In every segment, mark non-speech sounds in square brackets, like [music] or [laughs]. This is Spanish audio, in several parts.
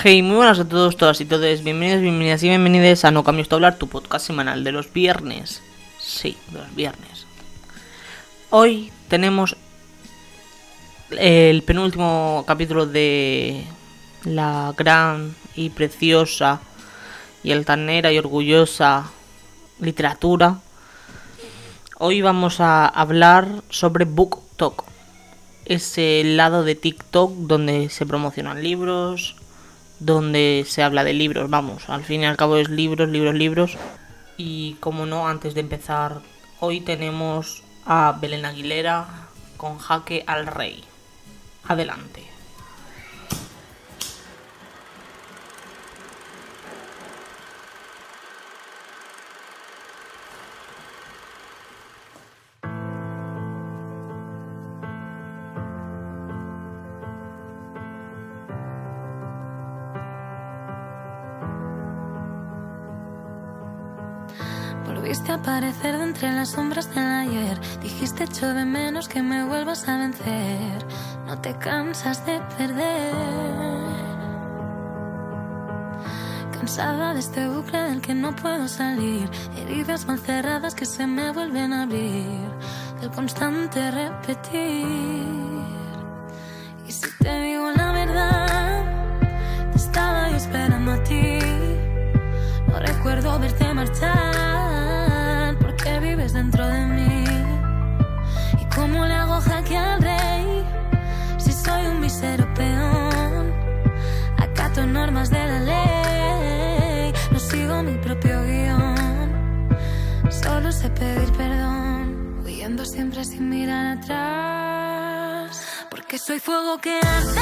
Hey, muy buenas a todos, todas y todos. Bienvenidos, bienvenidas y bienvenidas a No Cambios de Hablar, tu podcast semanal de los viernes. Sí, de los viernes. Hoy tenemos el penúltimo capítulo de la gran y preciosa y altanera y orgullosa literatura. Hoy vamos a hablar sobre Book Talk. Ese lado de TikTok donde se promocionan libros, donde se habla de libros, vamos, al fin y al cabo es libros, libros, libros. Y como no, antes de empezar, hoy tenemos a Belén Aguilera con Jaque al Rey. Adelante. Volviste a aparecer de entre las sombras del ayer. Dijiste echo de menos que me vuelvas a vencer. No te cansas de perder. Cansada de este bucle del que no puedo salir. Heridas mal cerradas que se me vuelven a abrir. Del constante repetir. Pedir perdón, huyendo siempre sin mirar atrás. Porque soy fuego que arde,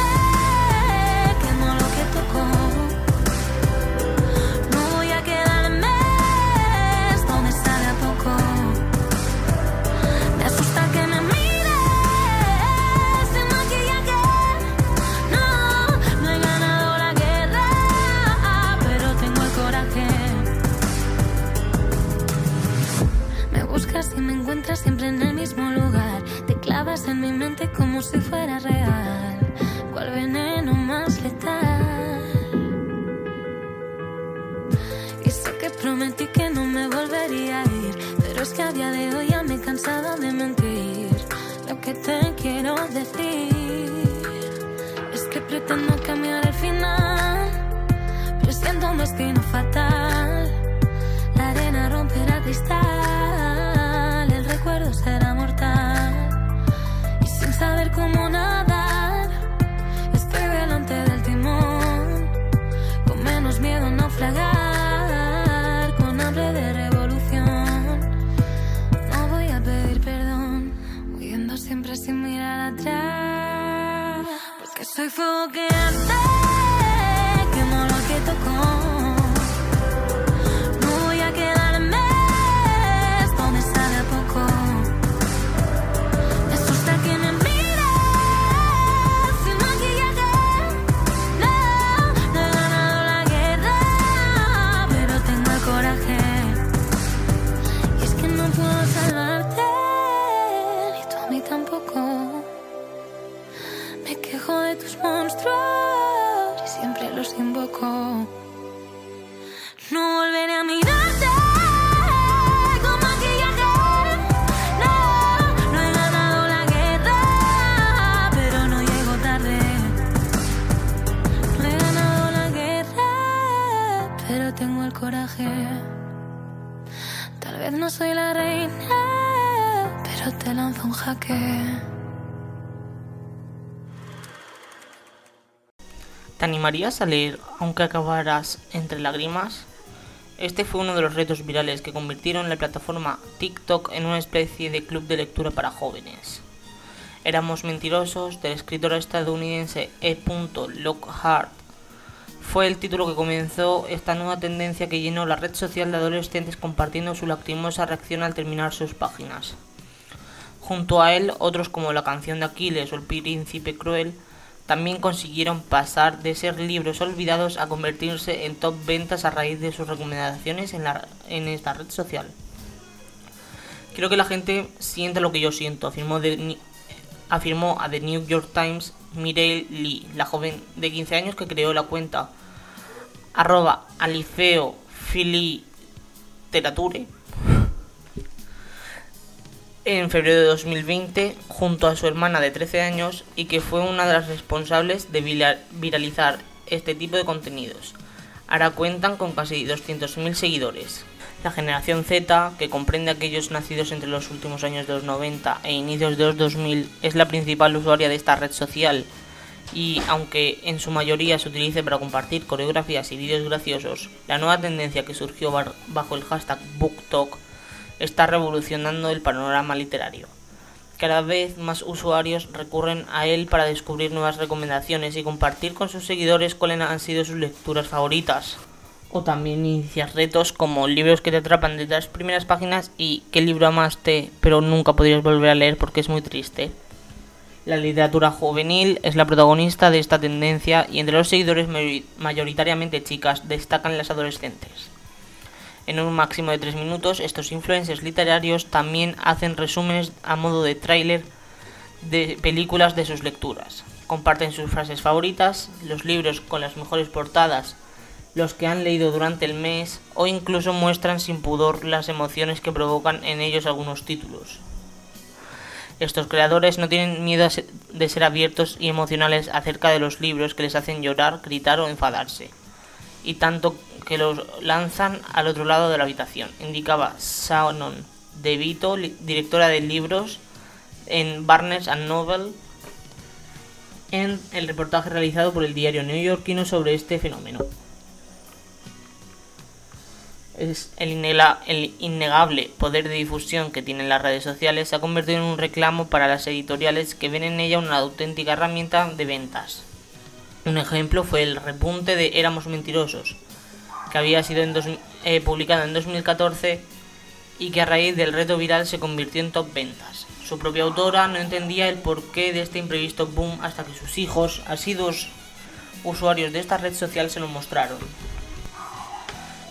encuentras siempre en el mismo lugar. Te clavas en mi mente como si fuera real. ¿Cuál veneno más letal? Y sé que prometí que no me volvería a ir. Pero es que a día de hoy ya me he cansado de mentir. Lo que te quiero decir es que pretendo cambiar el final. Pero siento un destino fatal. La arena romperá cristal. ¿Te animarías a leer aunque acabaras entre lágrimas? Este fue uno de los retos virales que convirtieron la plataforma TikTok en una especie de club de lectura para jóvenes. Éramos mentirosos del escritor estadounidense E. Lockhart. Fue el título que comenzó esta nueva tendencia que llenó la red social de adolescentes compartiendo su lacrimosa reacción al terminar sus páginas. Junto a él, otros como La canción de Aquiles o El príncipe cruel también consiguieron pasar de ser libros olvidados a convertirse en top ventas a raíz de sus recomendaciones en, la, en esta red social. Quiero que la gente sienta lo que yo siento, afirmó, afirmó a The New York Times Mireille Lee, la joven de 15 años que creó la cuenta arroba alifeo en febrero de 2020 junto a su hermana de 13 años y que fue una de las responsables de viralizar este tipo de contenidos. Ahora cuentan con casi 200.000 seguidores. La generación Z, que comprende aquellos nacidos entre los últimos años de los 90 e inicios de los 2000, es la principal usuaria de esta red social y aunque en su mayoría se utilice para compartir coreografías y vídeos graciosos, la nueva tendencia que surgió bajo el hashtag BookTok está revolucionando el panorama literario. Cada vez más usuarios recurren a él para descubrir nuevas recomendaciones y compartir con sus seguidores cuáles han sido sus lecturas favoritas. O también iniciar retos como libros que te atrapan desde las primeras páginas y qué libro amaste pero nunca podrías volver a leer porque es muy triste. La literatura juvenil es la protagonista de esta tendencia y entre los seguidores mayoritariamente chicas destacan las adolescentes. En un máximo de 3 minutos, estos influencers literarios también hacen resúmenes a modo de tráiler de películas de sus lecturas. Comparten sus frases favoritas, los libros con las mejores portadas, los que han leído durante el mes o incluso muestran sin pudor las emociones que provocan en ellos algunos títulos. Estos creadores no tienen miedo de ser abiertos y emocionales acerca de los libros que les hacen llorar, gritar o enfadarse y tanto que los lanzan al otro lado de la habitación, indicaba Shannon De Vito, directora de libros en Barnes and Noble, en el reportaje realizado por el diario neoyorquino sobre este fenómeno. Es el, el innegable poder de difusión que tienen las redes sociales se ha convertido en un reclamo para las editoriales que ven en ella una auténtica herramienta de ventas. Un ejemplo fue el repunte de Éramos Mentirosos, que había sido eh, publicado en 2014 y que a raíz del reto viral se convirtió en top ventas. Su propia autora no entendía el porqué de este imprevisto boom hasta que sus hijos, asiduos usuarios de esta red social, se lo mostraron.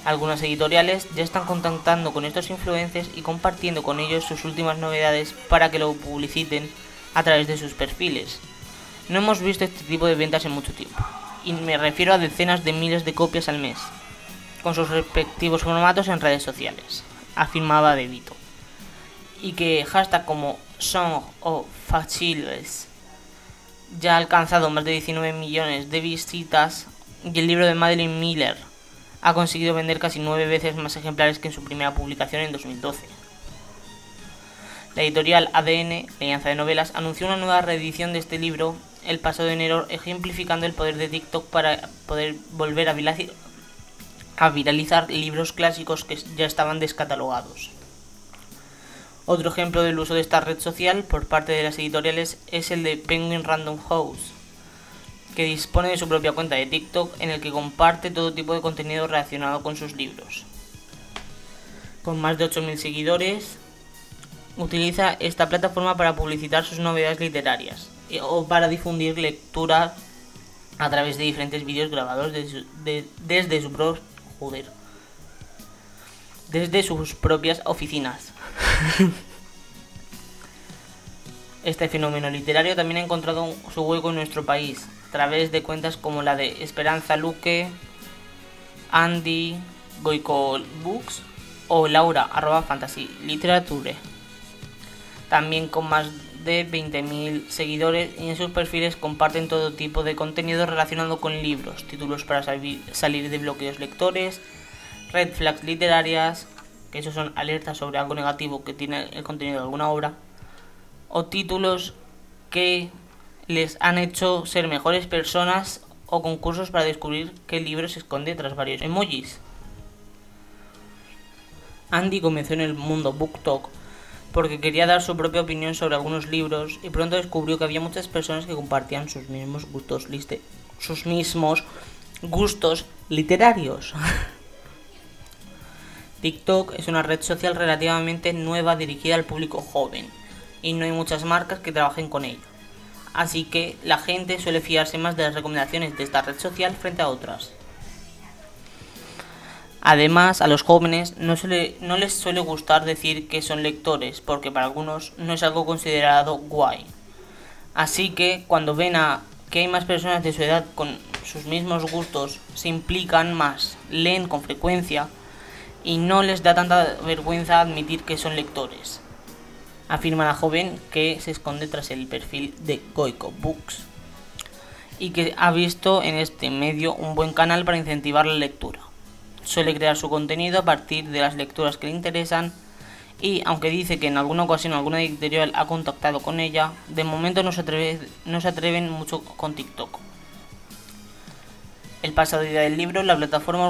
Algunas editoriales ya están contactando con estos influencers y compartiendo con ellos sus últimas novedades para que lo publiciten a través de sus perfiles. No hemos visto este tipo de ventas en mucho tiempo, y me refiero a decenas de miles de copias al mes, con sus respectivos formatos en redes sociales, afirmaba De Vito. Y que hashtag como Song o Faciles ya ha alcanzado más de 19 millones de visitas y el libro de Madeline Miller ha conseguido vender casi nueve veces más ejemplares que en su primera publicación en 2012. La editorial ADN, Alianza de Novelas, anunció una nueva reedición de este libro el pasado enero, ejemplificando el poder de TikTok para poder volver a viralizar, libros clásicos que ya estaban descatalogados. Otro ejemplo del uso de esta red social por parte de las editoriales es el de Penguin Random House, que dispone de su propia cuenta de TikTok en el que comparte todo tipo de contenido relacionado con sus libros. Con más de 8.000 seguidores, utiliza esta plataforma para publicitar sus novedades literarias o para difundir lectura a través de diferentes vídeos grabados desde su pro, joder, desde sus propias oficinas. [laughs] este fenómeno literario también ha encontrado su hueco en nuestro país a través de cuentas como la de Esperanza Luque, Andy, Goico Books o Laura arroba fantasy literature también con más de 20.000 seguidores y en sus perfiles comparten todo tipo de contenido relacionado con libros, títulos para salir de bloqueos lectores, red flags literarias, que esos son alertas sobre algo negativo que tiene el contenido de alguna obra, o títulos que les han hecho ser mejores personas o concursos para descubrir qué libro se esconde tras varios emojis. Andy comenzó en el mundo BookTok porque quería dar su propia opinión sobre algunos libros y pronto descubrió que había muchas personas que compartían sus mismos gustos, literarios. [laughs] TikTok es una red social relativamente nueva dirigida al público joven y no hay muchas marcas que trabajen con ella. Así que la gente suele fiarse más de las recomendaciones de esta red social frente a otras. Además, a los jóvenes no, les suele gustar decir que son lectores, porque para algunos no es algo considerado guay. Así que cuando ven a que hay más personas de su edad con sus mismos gustos, se implican más, leen con frecuencia y no les da tanta vergüenza admitir que son lectores. Afirma la joven que se esconde tras el perfil de Goico Books y que ha visto en este medio un buen canal para incentivar la lectura. Suele crear su contenido a partir de las lecturas que le interesan y aunque dice que en alguna ocasión alguna editorial ha contactado con ella, de momento no se, no se atreven mucho con TikTok. El pasado día del libro, la plataforma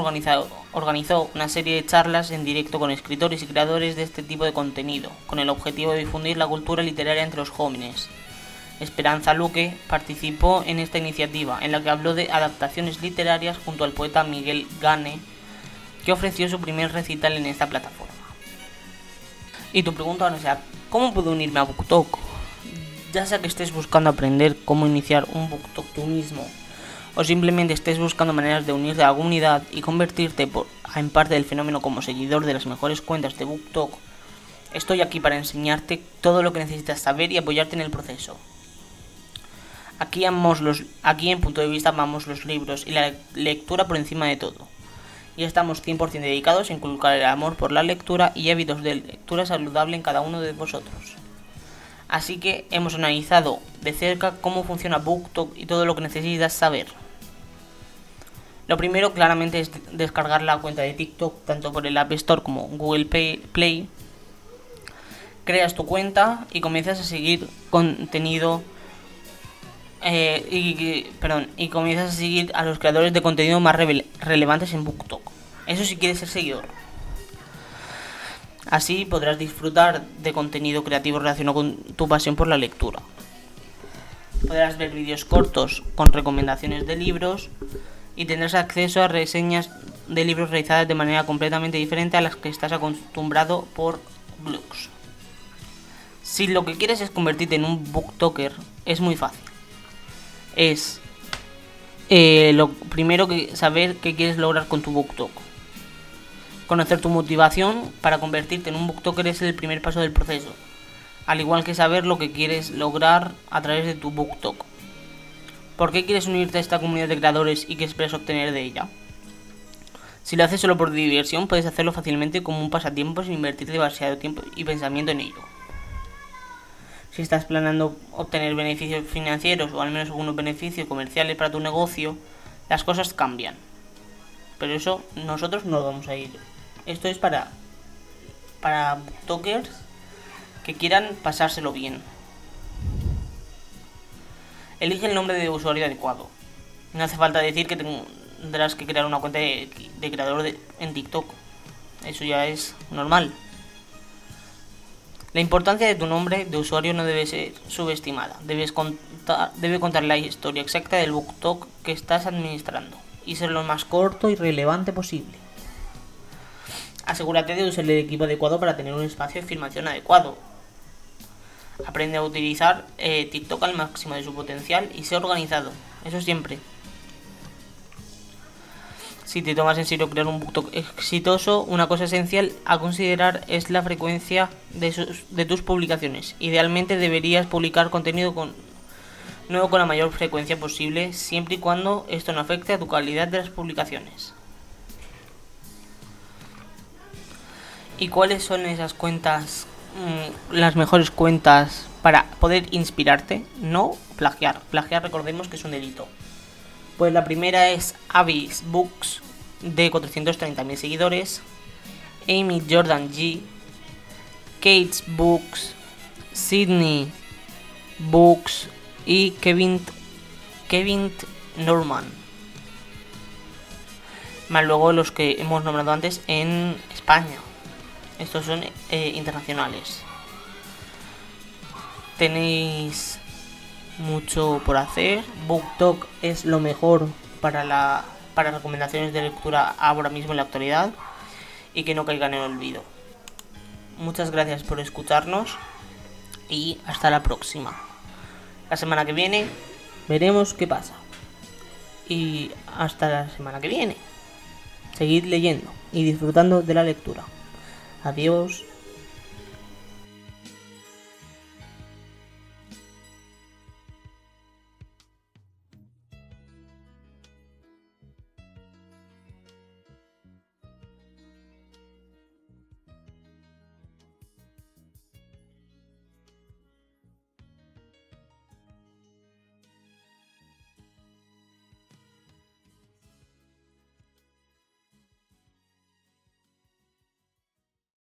organizó una serie de charlas en directo con escritores y creadores de este tipo de contenido, con el objetivo de difundir la cultura literaria entre los jóvenes. Esperanza Luque participó en esta iniciativa, en la que habló de adaptaciones literarias junto al poeta Miguel Gane, que ofreció su primer recital en esta plataforma. Y tu pregunta ahora sea, ¿cómo puedo unirme a BookTok? Ya sea que estés buscando aprender cómo iniciar un BookTok tú mismo o simplemente estés buscando maneras de unirte a la comunidad y convertirte en parte del fenómeno como seguidor de las mejores cuentas de BookTok, estoy aquí para enseñarte todo lo que necesitas saber y apoyarte en el proceso. Aquí, los, aquí en punto de vista amamos los libros y la lectura por encima de todo. Y estamos 100% dedicados a inculcar el amor por la lectura y hábitos de lectura saludable en cada uno de vosotros. Así que hemos analizado de cerca cómo funciona BookTok y todo lo que necesitas saber. Lo primero claramente es descargar la cuenta de TikTok tanto por el App Store como Google Play. Creas tu cuenta y comienzas a seguir contenido eh, y, perdón, y comienzas a seguir a los creadores de contenido más relevantes en BookTok. Eso si quieres ser seguidor. Así podrás disfrutar de contenido creativo relacionado con tu pasión por la lectura. Podrás ver vídeos cortos con recomendaciones de libros y tendrás acceso a reseñas de libros realizadas de manera completamente diferente a las que estás acostumbrado por blogs. Si lo que quieres es convertirte en un booktoker, es muy fácil. Es eh, lo primero que saber qué quieres lograr con tu booktok. Conocer tu motivación para convertirte en un booktoker es el primer paso del proceso, al igual que saber lo que quieres lograr a través de tu booktok. ¿Por qué quieres unirte a esta comunidad de creadores y qué esperas obtener de ella? Si lo haces solo por diversión, puedes hacerlo fácilmente como un pasatiempo sin invertir demasiado tiempo y pensamiento en ello. Si estás planeando obtener beneficios financieros o al menos algunos beneficios comerciales para tu negocio, las cosas cambian. Pero eso nosotros no vamos a ir. Esto es para para que quieran pasárselo bien. Elige el nombre de usuario adecuado. No hace falta decir que tendrás que crear una cuenta de, creador en TikTok. Eso ya es normal. La importancia de tu nombre de usuario no debe ser subestimada. Debes contar, debe contar la historia exacta del BookTok que estás administrando y ser lo más corto y relevante posible. Asegúrate de usar el equipo adecuado para tener un espacio de filmación adecuado. Aprende a utilizar eh, TikTok al máximo de su potencial y sé organizado. Eso siempre. Si te tomas en serio crear un TikTok exitoso, una cosa esencial a considerar es la frecuencia de, de tus publicaciones. Idealmente deberías publicar contenido con, nuevo con la mayor frecuencia posible, siempre y cuando esto no afecte a tu calidad de las publicaciones. ¿Y cuáles son esas cuentas Mm, las mejores cuentas para poder inspirarte, no plagiar. Plagiar recordemos que es un delito. Pues la primera es Abyss Books de 430.000 seguidores, Amy Jordan G, Kate's Books, Sydney Books y Kevin, Kevin Norman. Más luego los que hemos nombrado antes en España. Estos son eh, internacionales. Tenéis mucho por hacer. BookTok es lo mejor para la para recomendaciones de lectura ahora mismo en la actualidad y que no caigan en el olvido. Muchas gracias por escucharnos y hasta la próxima. La semana que viene veremos qué pasa. Y hasta la semana que viene. Seguid leyendo y disfrutando de la lectura. Adiós.